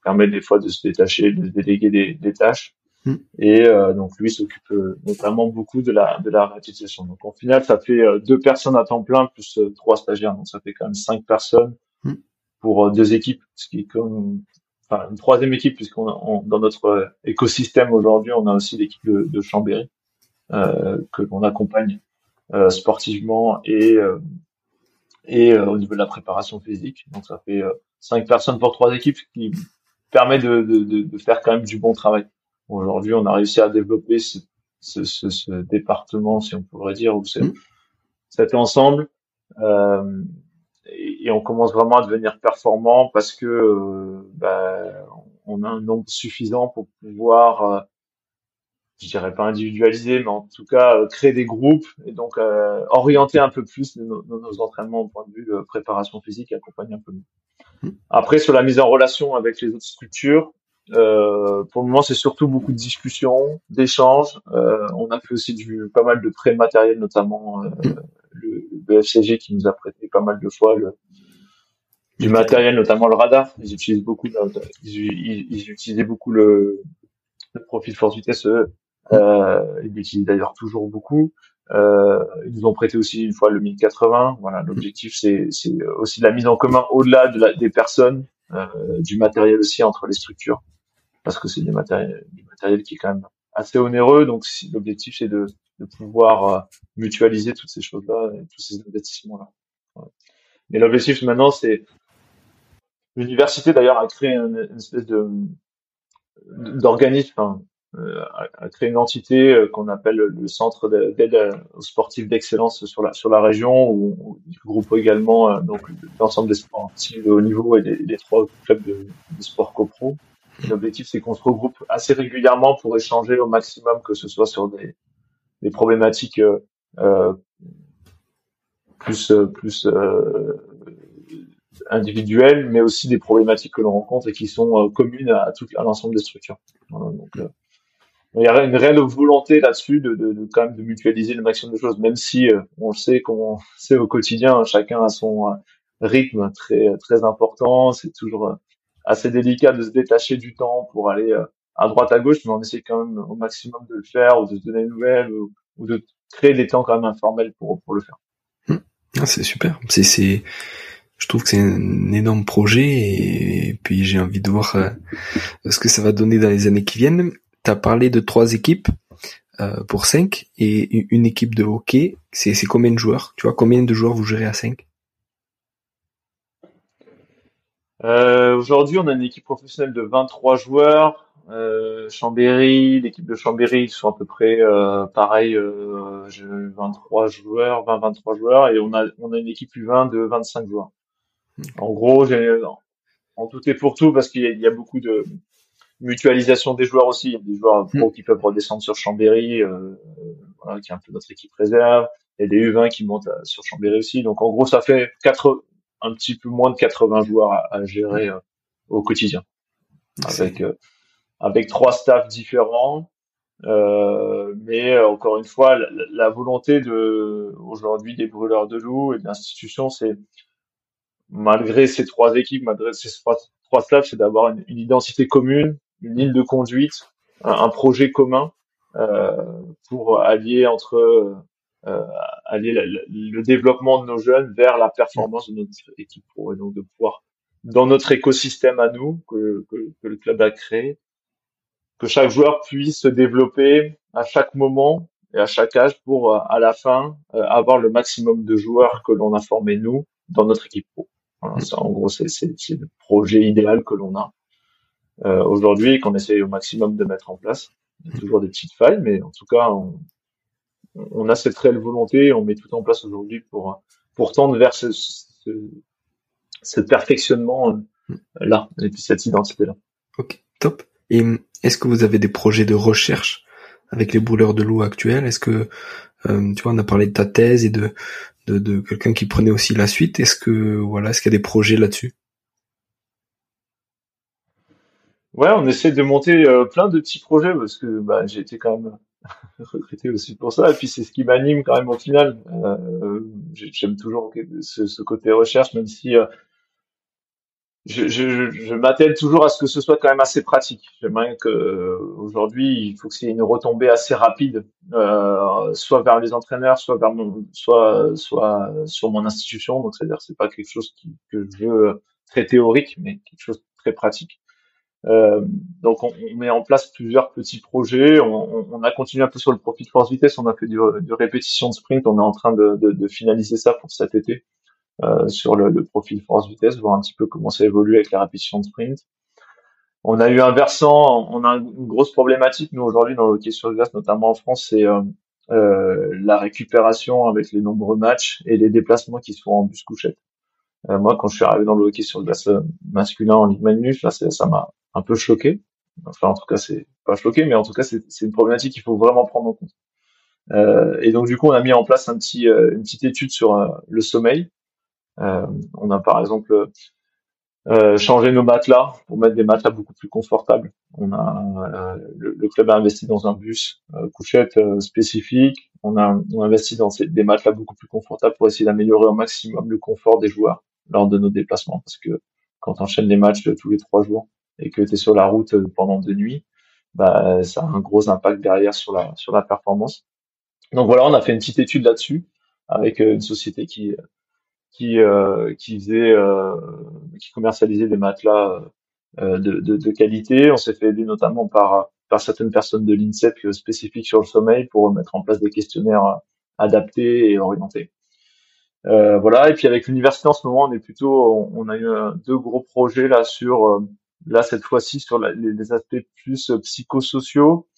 permet des fois de se détacher, de déléguer des, des tâches. Hmm. Et euh, donc lui s'occupe euh, notamment beaucoup de la de la réutilisation. Donc en final, ça fait euh, deux personnes à temps plein plus trois stagiaires, donc ça fait quand même cinq personnes hmm. pour deux équipes, ce qui est comme enfin une troisième équipe puisqu'on a, dans notre écosystème aujourd'hui, on a aussi l'équipe de, de Chambéry que l'on accompagne sportivement et et au niveau de la préparation physique. Donc ça fait cinq personnes pour trois équipes, qui permet de, de, de, faire quand même du bon travail. Aujourd'hui, on a réussi à développer ce, ce, ce, département, si on pourrait dire, ou mmh. cet ensemble, euh, et, on commence vraiment à devenir performant parce que euh, bah, on a un nombre suffisant pour pouvoir, euh, je dirais pas individualiser, mais en tout cas euh, créer des groupes et donc euh, orienter un peu plus nos, nos, entraînements au point de vue de préparation physique et accompagner un peu mieux. Après, sur la mise en relation avec les autres structures, euh, pour le moment, c'est surtout beaucoup de discussions, d'échanges. Euh, on a fait aussi du, pas mal de prêts matériels, notamment euh, le, le, FCG qui nous a prêté pas mal de fois le, du matériel, notamment le radar. Ils utilisent beaucoup, ils, utilisaient beaucoup le, le profil Force Vitesse. Euh, ils l'utilisent d'ailleurs toujours beaucoup. Euh, ils nous ont prêté aussi une fois le 1080. Voilà, l'objectif c'est aussi la mise en commun au-delà de la, des personnes, du matériel aussi entre les structures, parce que c'est du matériel, qui est quand même assez onéreux. Donc l'objectif c'est de, pouvoir euh, mutualiser toutes ces choses-là, tous ces investissements-là. Mais l'objectif maintenant c'est l'université d'ailleurs a créé une, espèce de d'organisme, enfin, euh, a, créé une entité euh, qu'on appelle le centre d'aide aux sportifs d'excellence sur la sur la région où il regroupe également donc l'ensemble des sportifs de haut niveau et les, trois clubs de, de sport copro. L'objectif c'est qu'on se regroupe assez régulièrement pour échanger au maximum que ce soit sur des, des problématiques euh, plus plus euh, individuelles, mais aussi des problématiques que l'on rencontre et qui sont communes à, tout, à l'ensemble des structures. donc, il y a une réelle volonté là-dessus de, de, de, quand même de mutualiser le maximum de choses, même si euh, on le sait, qu'on sait au quotidien, chacun a son euh, rythme très très important. C'est toujours euh, assez délicat de se détacher du temps pour aller à droite à gauche, mais on essaie quand même au maximum de le faire ou de se donner des nouvelles ou, de créer des temps quand même informels pour pour le faire. Hum. Ah, c'est super. C'est c'est je trouve que c'est un énorme projet et puis j'ai envie de voir ce que ça va donner dans les années qui viennent tu as parlé de trois équipes euh, pour cinq et une équipe de hockey, c'est combien de joueurs? Tu vois, combien de joueurs vous gérez à cinq? Euh, Aujourd'hui, on a une équipe professionnelle de 23 joueurs. Euh, Chambéry, l'équipe de Chambéry, ils sont à peu près euh, pareil, 23 joueurs, 20-23 joueurs, et on a on a une équipe U20 de 25 joueurs. En gros, en tout et pour tout, parce qu'il y, y, a beaucoup de mutualisation des joueurs aussi. Il y a des joueurs pro hmm. qui peuvent redescendre sur Chambéry, euh, voilà, qui est un peu notre équipe réserve. Il y a des U20 qui montent euh, sur Chambéry aussi. Donc en gros, ça fait quatre, un petit peu moins de 80 joueurs à, gérer euh, au quotidien, avec euh, avec trois staffs différents. mais encore une fois, la, volonté de aujourd'hui des brûleurs de loups et de l'institution, c'est malgré ces trois équipes, malgré ces trois, trois staffs, c'est d'avoir une, une, identité commune, une ligne de conduite, un, projet commun euh, pour allier entre euh, allier le développement de nos jeunes vers la performance de notre équipe pro et donc de pouvoir dans notre écosystème à nous que, que, que le club a créé que chaque joueur puisse se développer à chaque moment et à chaque âge pour euh, à la fin euh, avoir le maximum de joueurs que l'on a formés nous dans notre équipe pro. Voilà, ça, en gros, c'est le projet idéal que l'on a euh, aujourd'hui qu'on essaie au maximum de mettre en place. Il y a toujours des petites failles, mais en tout cas, on, on a cette réelle volonté, on met tout en place aujourd'hui pour, pour tendre vers ce, ce, ce perfectionnement euh, là, et puis cette identité-là. Ok, top. Et est-ce que vous avez des projets de recherche avec les brûleurs de l'eau actuels? Est-ce que tu vois, on a parlé de ta thèse et de de, de quelqu'un qui prenait aussi la suite. Est-ce que voilà, est-ce qu'il y a des projets là-dessus? Ouais, on essaie de monter plein de petits projets parce que bah, j'ai été quand même <laughs> recruté aussi pour ça. Et puis c'est ce qui m'anime quand même au final. Euh, J'aime toujours ce, côté recherche, même si euh, je, je, m'attelle toujours à ce que ce soit quand même assez pratique. J'aimerais que euh, il faut que c'est une retombée assez rapide, soit vers les entraîneurs, soit vers soit, soit sur mon institution. Donc c'est-à-dire, c'est pas quelque chose que je veux très théorique, mais quelque chose de très pratique. Euh, donc on, on, met en place plusieurs petits projets. On, on, a continué un peu sur le profit force vitesse. On a fait du, du répétition de sprint. On est en train de, de, de finaliser ça pour cet été euh, sur le, le, profil force vitesse, voir un petit peu comment ça évolue avec la répétition de sprint. On a eu un versant, on a une grosse problématique nous aujourd'hui dans le hockey sur glace, notamment en France, c'est euh, euh, la récupération avec les nombreux matchs et les déplacements qui sont en bus couchette. Euh, moi, quand je suis arrivé dans le hockey sur glace masculin en Ligue Magnus, là, ça m'a un peu choqué. Enfin, en tout cas, c'est pas choqué, mais en tout cas, c'est une problématique qu'il faut vraiment prendre en compte. Euh, et donc, du coup, on a mis en place un petit, euh, une petite étude sur euh, le sommeil. Euh, on a par exemple changé nos matelas pour mettre des matelas beaucoup plus confortables. On a le, club a investi dans un bus couchette spécifique. On a, on a investi dans des matelas beaucoup plus confortables pour essayer d'améliorer au maximum le confort des joueurs lors de nos déplacements, parce que quand on enchaîne les matchs tous les trois jours, et que tu es sur la route euh, pendant deux nuits, bah, ça a un gros impact derrière sur la, sur la performance. Donc voilà, on a fait une petite étude là-dessus avec euh, une société qui, qui, euh, qui faisait, euh, qui commercialisait des matelas euh, de, de, de, qualité. On s'est fait aider notamment par, par certaines personnes de l'INSEP spécifiques sur le sommeil pour mettre en place des questionnaires adaptés et orientés. Euh, voilà. Et puis avec l'université en ce moment, on est plutôt, on, a eu deux gros projets là sur là cette fois-ci sur les, aspects plus euh, psychosociaux,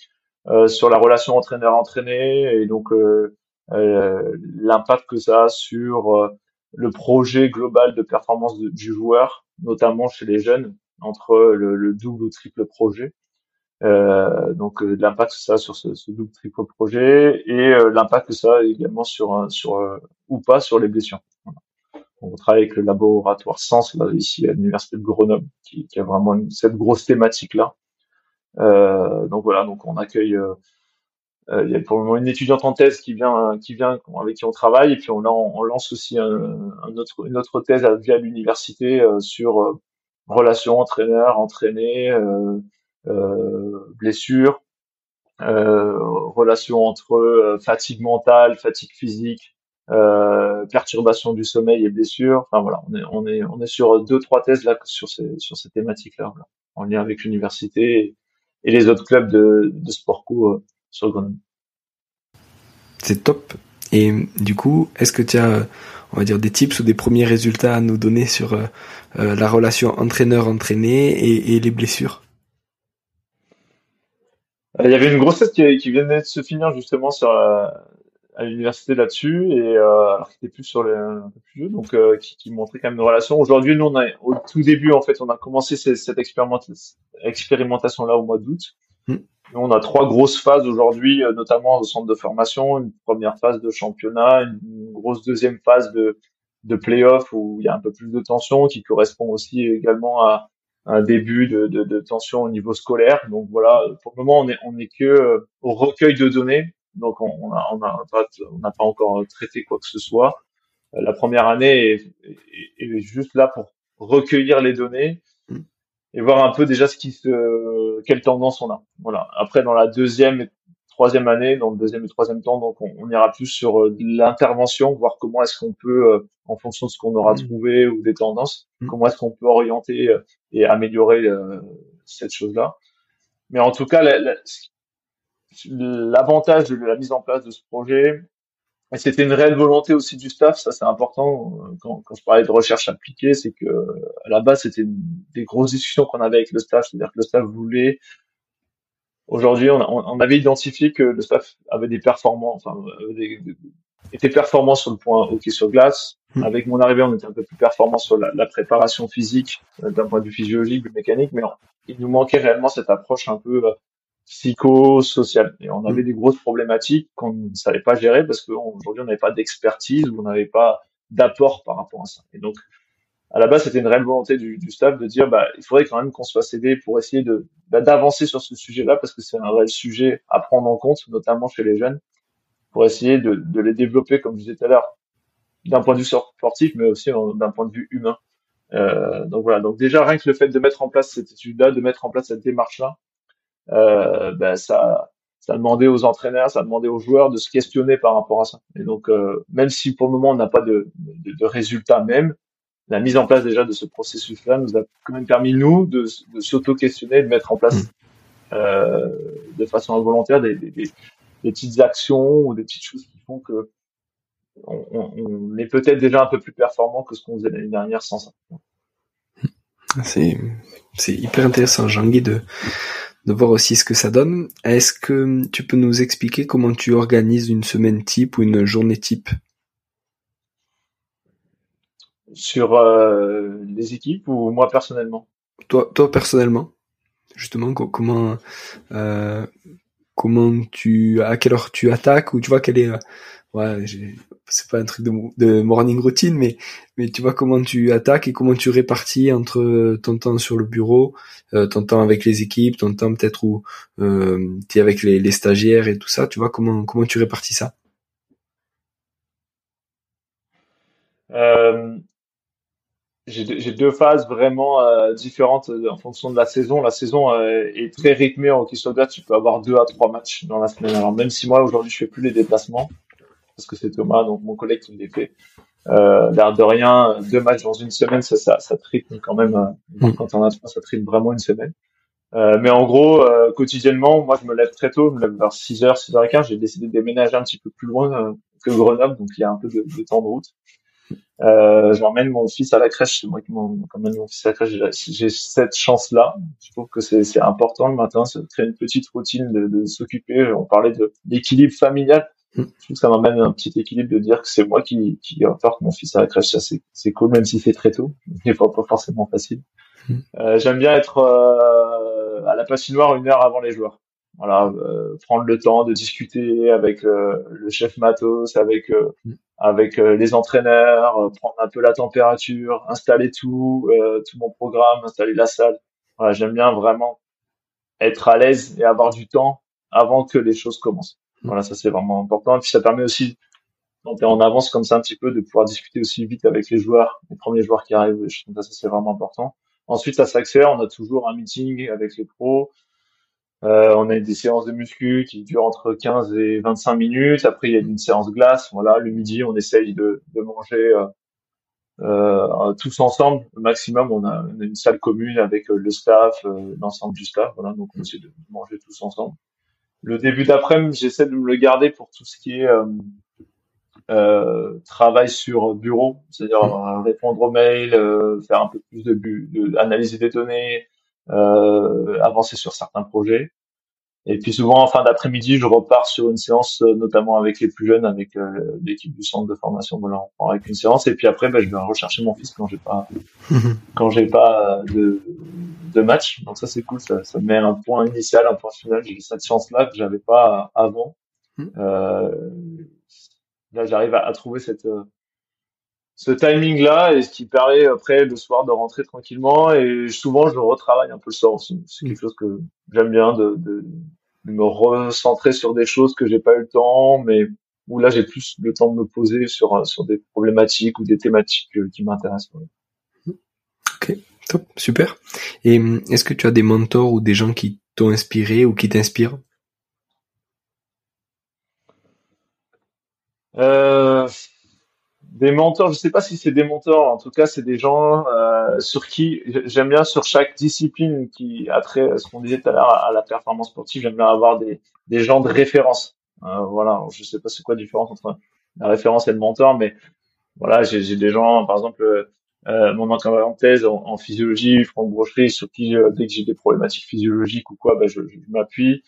euh, sur la relation entraîneur-entraîné et donc euh, l'impact que ça a sur le projet global de performance du joueur, notamment chez les jeunes, entre le, double ou triple projet. Euh, donc l'impact que ça a sur ce, double triple projet et l'impact que ça a également sur sur ou pas sur les blessures. On travaille avec le laboratoire Sens là, ici à l'université de Grenoble, qui, qui a vraiment cette grosse thématique là. Euh, donc voilà, donc on accueille. Euh, euh, il y a pour le moment une étudiante en thèse qui vient, qui vient avec qui on travaille, et puis on, on lance aussi un, un autre, une autre thèse via l'université euh, sur euh, relations entraîneur, entraîné, blessures, relations entre fatigue mentale, fatigue physique, euh, perturbation du sommeil et blessures. Enfin voilà, on est on est on est sur deux trois thèses là sur ces sur ces thématiques là, en lien avec l'université et, les autres clubs de, de sport co euh, sur Grenoble. C'est top. Et du coup, est-ce que tu as, on va dire, des tips ou des premiers résultats à nous donner sur euh, euh la relation entraîneur-entraîné et, et, les blessures? Il y avait une grossesse qui, qui venait de se finir justement sur à l'université là-dessus et euh, alors qu'il était plus sur les un peu plus vieux donc euh, qui, qui, montrait quand même une relation. Aujourd'hui nous on a au tout début en fait on a commencé cette, cette expérimentation là au mois d'août. Mm. on a trois grosses phases aujourd'hui euh, notamment au centre de formation une première phase de championnat une, grosse deuxième phase de de playoff où il y a un peu plus de tension qui correspond aussi également à un début de, de, de tension au niveau scolaire. Donc voilà pour le moment on est on est que euh, au recueil de données donc on n'a on a, on pas encore traité quoi que ce soit. Euh, la première année est, est, juste là pour recueillir les données mm. et voir un peu déjà ce qui se, quelle tendance on a. Voilà. Après, dans la deuxième et troisième année, dans le deuxième et troisième temps, donc on, ira plus sur euh, l'intervention, voir comment est-ce qu'on peut, euh, en fonction de ce qu'on aura mm. trouvé ou des tendances, mm. comment est-ce qu'on peut orienter et améliorer cette chose-là. Mais en tout cas, la, l'avantage de la mise en place de ce projet, et c'était une réelle volonté aussi du staff, ça c'est important euh, quand, quand, je parlais de recherche appliquée, c'est que à la base c'était des grosses discussions qu'on avait avec le staff, c'est-à-dire que le staff voulait Aujourd'hui, on, on, avait identifié que le staff avait des performances, enfin, des, était performant sur le point hockey sur glace. Hmm. Avec mon arrivée, on était un peu plus performant sur la, la préparation physique, euh, d'un point de vue physiologique, mécanique, mais il nous manquait réellement cette approche un peu euh, psychosocial. Et on avait mm. des grosses problématiques qu'on ne savait pas gérer parce qu'aujourd'hui on n'avait pas d'expertise ou on n'avait pas d'apport par rapport à ça. Et donc à la base, c'était une réelle volonté du, du, staff de dire, bah, il faudrait quand même qu'on soit aidé pour essayer de bah, d'avancer sur ce sujet-là parce que c'est un réel sujet à prendre en compte, notamment chez les jeunes, pour essayer de, de les développer, comme je disais tout à l'heure, d'un point de vue sportif, mais aussi d'un point de vue humain. Euh, donc voilà. Donc déjà rien que le fait de mettre en place cette étude-là, de mettre en place cette démarche-là, euh, ben ça, ça demandait aux entraîneurs, ça demandait aux joueurs de se questionner par rapport à ça. Et donc euh, même si pour le moment on n'a pas de, de, de résultats même, la mise en place déjà de ce processus-là nous a quand même permis nous de, de s'auto-questionner, de mettre en place mm. euh, de façon involontaire des, des, des, petites actions ou des petites choses qui font que on, on est peut-être déjà un peu plus performant que ce qu'on faisait l'année dernière sans ça. C'est c'est hyper intéressant, Jean-Guy, de de voir aussi ce que ça donne. Est-ce que tu peux nous expliquer comment tu organises une semaine type ou une journée type? Sur euh, les équipes ou moi personnellement? Toi, toi personnellement, justement, comment euh, comment tu à quelle heure tu attaques ou tu vois quelle est euh, ouais, c'est pas un truc de, morning routine, mais tu vois comment tu attaques et comment tu répartis entre ton temps sur le bureau, euh, ton temps avec les équipes, ton temps peut-être où euh, tu es avec les, stagiaires et tout ça. Tu vois comment tu répartis ça? Euh, j'ai deux phases vraiment euh, différentes euh, en fonction de la saison. La saison euh, est très rythmée en Kissoda. Tu peux avoir deux à trois matchs dans la semaine. Alors même si moi aujourd'hui je fais plus les déplacements parce que c'est Thomas, donc mon collègue qui les fait. Euh, l'air de rien, deux matchs dans une semaine, ça, ça, ça quand même. Mm. Quand on a trois, ça rythme vraiment une semaine. mais en gros, quotidiennement, moi je me lève très tôt, je me lève vers 6h, 6h15. J'ai décidé de déménager un petit peu plus loin que Grenoble, donc il y a un peu de, de temps de route. Euh, j'emmène mon fils à la crèche, c'est moi qui m'emmène mon fils à la crèche. J'ai cette chance-là. Je trouve que c'est important le matin, de créer une petite routine, de, de s'occuper. On parlait de l'équilibre familial. Je trouve que ça m'emmène un petit équilibre de dire que c'est moi qui, qui porte mon fils à la crèche. Ça, c'est cool, même si c'est très tôt. <laughs> Des fois, pas forcément facile. Mm. Euh, J'aime bien être euh, à la patinoire une heure avant les joueurs voilà, euh, prendre le temps de discuter avec euh, le chef matos, avec euh, mm. avec les entraîneurs, prendre un peu la température, installer tout, tout mon programme, installer la salle. Voilà, j'aime bien vraiment être à l'aise et avoir du temps avant que les choses commencent. Voilà, ça c'est vraiment important. Et puis ça permet aussi, quand tu en avance comme ça un petit peu, de pouvoir discuter aussi vite avec les joueurs, les premiers joueurs qui arrivent. Je trouve ça c'est vraiment important. Ensuite, ça s'accélère. On a toujours un meeting avec les pros. Euh, on a des séances de muscu qui durent entre 15 et 25 minutes. Après, il y a une séance glace. Voilà, le midi, on essaye de, manger euh, euh, tous ensemble. Au maximum, on a, une salle commune avec euh, le staff, l'ensemble du staff. Voilà, donc on essaie de manger tous ensemble. Le début d'après-midi, j'essaie de me le garder pour tout ce qui est travail sur bureau, c'est-à-dire mmh. répondre aux mails, faire un peu plus de, de analyser des données, euh, avancer sur certains projets. Et puis souvent en fin d'après-midi, je repars sur une séance, euh, notamment avec les plus jeunes, avec euh, l'équipe du centre de formation. Voilà, on part avec une séance. Et puis après, ben, je vais rechercher mon fils quand j'ai pas, <laughs> quand j'ai pas de, de match. Donc ça c'est cool, ça, ça met un point initial, un point final. J'ai cette chance-là que j'avais pas avant. Hmm. Euh, là, j'arrive à, à, trouver cette ce timing là et ce qui permet après le soir de rentrer tranquillement et souvent je retravaille un peu le soir aussi c'est quelque chose que j'aime bien de, de, me recentrer sur des choses que j'ai pas eu le temps mais où là j'ai plus le temps de me poser sur sur des problématiques ou des thématiques euh, qui m'intéressent ok top super. Et hum, est-ce que tu as des mentors ou des gens qui t'ont inspiré ou qui t'inspirent? Euh des mentors, je sais pas si c'est des mentors, en tout cas c'est des gens euh, sur qui j'aime bien sur chaque discipline qui a trait, ce qu'on disait tout à l'heure à la performance sportive, j'aime bien avoir des, des gens de référence. Euh, voilà, je sais pas c'est quoi la différence entre la référence et le mentor, mais voilà, j'ai des gens, par exemple, euh, mon entraîneur en thèse en, physiologie, Franck Brocherie, sur qui euh, dès que j'ai des problématiques physiologiques ou quoi, bah, je, je m'appuie.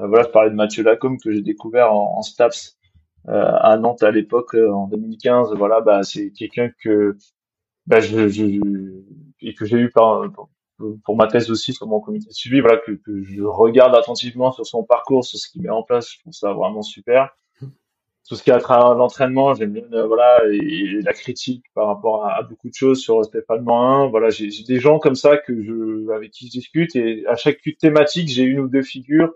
Euh, voilà, je parlais de Mathieu Lacombe que j'ai découvert en, en STAPS euh, à Nantes à l'époque euh, en 2015 voilà bah c'est quelqu'un que bah, je, je, et que j'ai eu par, pour ma thèse aussi sur mon comité de suivi, voilà, que, que je regarde attentivement sur son parcours, sur ce qu'il met en place. Je trouve ça vraiment super. Tout ce qui est à travers l'entraînement, j'aime bien, euh, voilà, et, la critique par rapport à, beaucoup de choses sur Stéphane 1. Voilà, j'ai des gens comme ça que je, avec qui je discute et à chaque thématique, j'ai une ou deux figures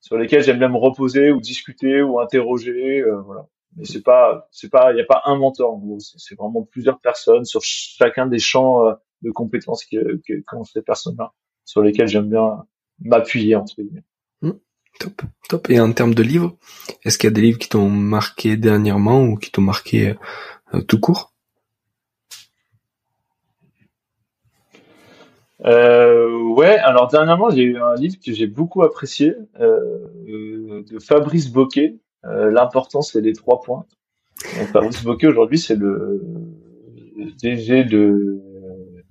sur lesquelles j'aime bien me reposer ou discuter ou interroger, euh, voilà. Mais c'est pas, c'est pas, il n'y a pas un mentor en gros. C'est vraiment plusieurs personnes sur chacun des champs euh, de compétences que, que qu'ont ces personnes-là, sur lesquelles j'aime bien m'appuyer entre guillemets. Mmh. top, top. Et en termes de livres, est-ce qu'il y a des livres qui t'ont marqué dernièrement ou qui t'ont marqué euh, tout court? Euh, ouais, alors dernièrement j'ai eu un livre que j'ai beaucoup apprécié euh, de Fabrice Boquet, euh, L'important c'est les trois points. Fabrice Boquet aujourd'hui c'est le DG de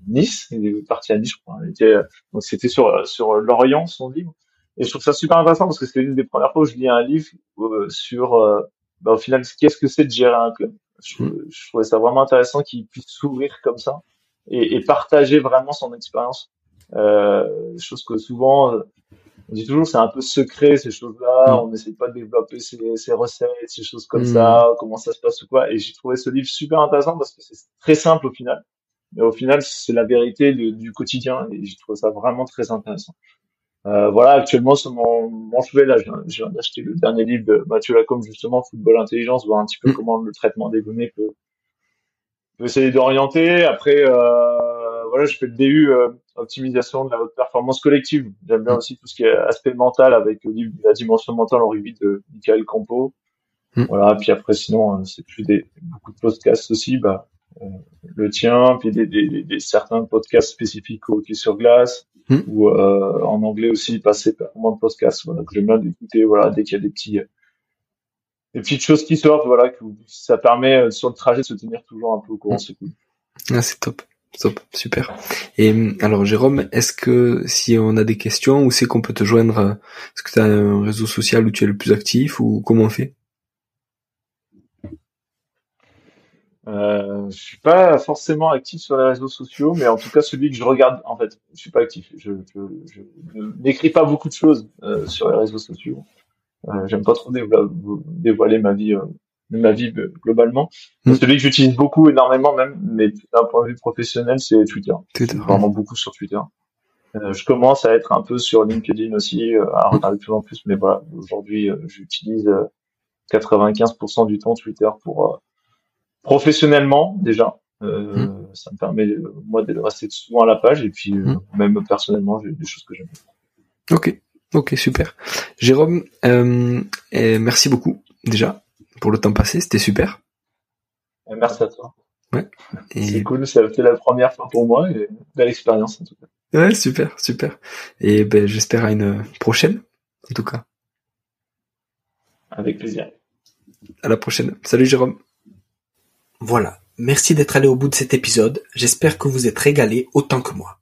Nice, il est parti à Nice, je crois. donc c'était sur sur Lorient son livre, et je trouve ça super intéressant parce que c'était une des premières fois où je lis un livre euh, sur bah, au final qu'est-ce que c'est de gérer un club? Je, je trouvais ça vraiment intéressant qu'il puisse s'ouvrir comme ça et, et, partager vraiment son expérience. Euh, chose que souvent on dit toujours c'est un peu secret ces choses-là, mm. on n'essaie pas de développer ces, ces recettes, ces choses comme mm. ça, comment ça se passe ou quoi. Et j'ai trouvé ce livre super intéressant parce que c'est très simple au final mais au final, c'est la vérité du quotidien et je trouve ça vraiment très intéressant. Euh, voilà, actuellement sur mon, mon chevet là, je viens d'acheter le dernier livre de Mathieu Lacombe justement, Football Intelligence, voir un petit peu mm. comment le traitement des données peut, peut essayer d'orienter. Après, euh, voilà, je fais le DU euh, optimisation de la haute performance collective. J'aime bien mm. aussi tout ce qui est aspect mental avec le livre La dimension mentale en revue de Michael Campo. Mm. Voilà, puis après sinon, euh, c'est plus des beaucoup de podcasts aussi, bah euh, le tien, puis des, des, des, certains podcasts spécifiques au hockey sur glace, hmm. ou euh, en anglais aussi, passer par de podcasts, voilà, que j'aime bien d'écouter, voilà, dès qu'il y a des petits des petites choses qui sortent, voilà, que ça permet euh, sur le trajet de se tenir toujours un peu au courant, hmm. c'est cool. Ah, c'est top. Top, super. Et alors Jérôme, est-ce que si on a des questions, où c'est qu'on peut te joindre Est-ce que tu as un réseau social où tu es le plus actif ou comment on fait? Euh, je suis pas forcément actif sur les réseaux sociaux, mais en tout cas celui que je regarde, en fait, je suis pas actif. Je, je, je n'écris pas beaucoup de choses euh, sur les réseaux sociaux. Euh, J'aime pas trop dévoiler, ma vie, euh, ma vie euh, globalement. Mm. Celui que j'utilise beaucoup, énormément même, mais d'un point de vue professionnel, c'est Twitter. Twitter. Vraiment beaucoup sur Twitter. Euh, je commence à être un peu sur LinkedIn aussi, à regarder de plus en plus, mais voilà, aujourd'hui, j'utilise 95% du temps Twitter pour professionnellement déjà. Euh, mmh. Ça me permet euh, moi de rester souvent à la page et puis euh, mmh. même personnellement j'ai des choses que j'aime. Ok, ok, super. Jérôme, merci beaucoup déjà pour le temps passé, c'était super. merci à toi. Ouais. C'est cool, c'était la première fois pour moi et belle expérience en tout cas. Ouais, super, super. Et ben, j'espère à une prochaine, en tout cas. Avec plaisir. À la prochaine. Salut Jérôme. Voilà, merci d'être allé au bout de cet épisode, j'espère que vous êtes régalé autant que moi.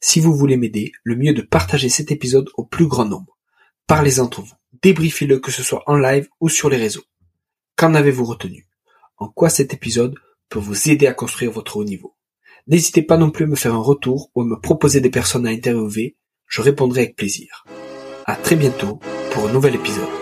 Si vous voulez m'aider, le mieux est de partager cet épisode au plus grand nombre. Parlez entre vous, débriefez-le que ce soit en live ou sur les réseaux. Qu'en avez-vous retenu? En quoi cet épisode peut vous aider à construire votre haut niveau? N'hésitez pas non plus à me faire un retour ou à me proposer des personnes à interviewer, je répondrai avec plaisir. À très bientôt pour un nouvel épisode.